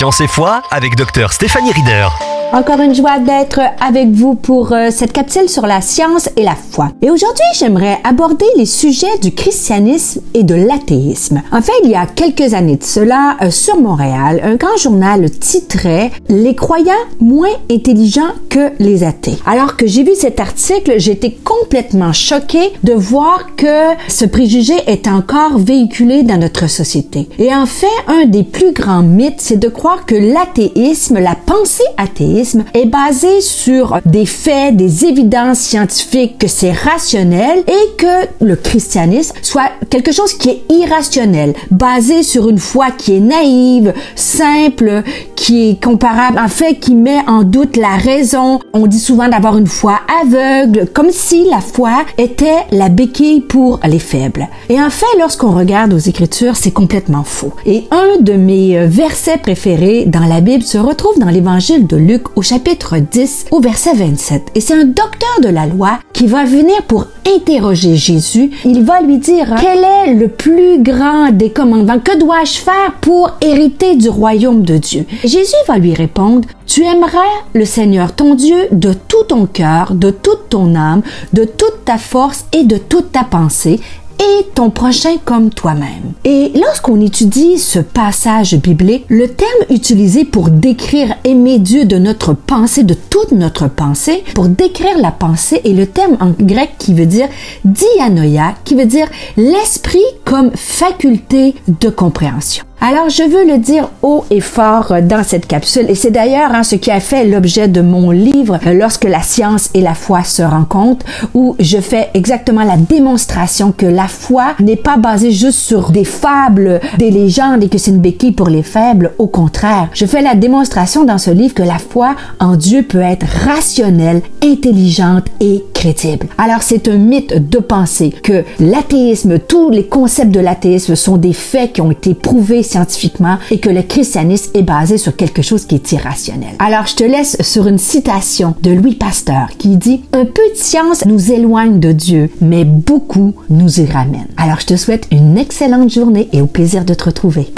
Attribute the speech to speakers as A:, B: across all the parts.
A: Science et foi avec Dr Stéphanie Rieder.
B: Encore une joie d'être avec vous pour euh, cette capsule sur la science et la foi. Et aujourd'hui, j'aimerais aborder les sujets du christianisme et de l'athéisme. En fait, il y a quelques années de cela, euh, sur Montréal, un grand journal titrait Les croyants moins intelligents que les athées. Alors que j'ai vu cet article, j'étais complètement choquée de voir que ce préjugé est encore véhiculé dans notre société. Et en fait, un des plus grands mythes, c'est de croire que l'athéisme, la pensée athéiste, est basé sur des faits, des évidences scientifiques que c'est rationnel et que le christianisme soit quelque chose qui est irrationnel, basé sur une foi qui est naïve, simple, qui est comparable, en fait, qui met en doute la raison. On dit souvent d'avoir une foi aveugle, comme si la foi était la béquille pour les faibles. Et en fait, lorsqu'on regarde aux Écritures, c'est complètement faux. Et un de mes versets préférés dans la Bible se retrouve dans l'Évangile de Luc au chapitre 10 au verset 27. Et c'est un docteur de la loi qui va venir pour interroger Jésus. Il va lui dire quel est le plus grand des commandements, que dois-je faire pour hériter du royaume de Dieu? Jésus va lui répondre, tu aimeras le Seigneur ton Dieu de tout ton cœur, de toute ton âme, de toute ta force et de toute ta pensée et ton prochain comme toi-même. Et lorsqu'on étudie ce passage biblique, le terme utilisé pour décrire aimer Dieu de notre pensée, de toute notre pensée, pour décrire la pensée est le terme en grec qui veut dire dianoia, qui veut dire l'esprit comme faculté de compréhension. Alors, je veux le dire haut et fort dans cette capsule, et c'est d'ailleurs hein, ce qui a fait l'objet de mon livre euh, Lorsque la science et la foi se rencontrent, où je fais exactement la démonstration que la foi n'est pas basée juste sur des fables, des légendes et que c'est une béquille pour les faibles. Au contraire, je fais la démonstration dans ce livre que la foi en Dieu peut être rationnelle, intelligente et crédible. Alors, c'est un mythe de penser que l'athéisme, tous les concepts de l'athéisme sont des faits qui ont été prouvés scientifiquement et que le christianisme est basé sur quelque chose qui est irrationnel. Alors, je te laisse sur une citation de Louis Pasteur qui dit Un peu de science nous éloigne de Dieu, mais beaucoup nous y ramène. Alors, je te souhaite une excellente journée et au plaisir de te retrouver.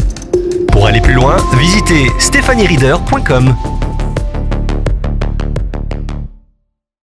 A: Pour aller plus loin, visitez stéphaniereader.com.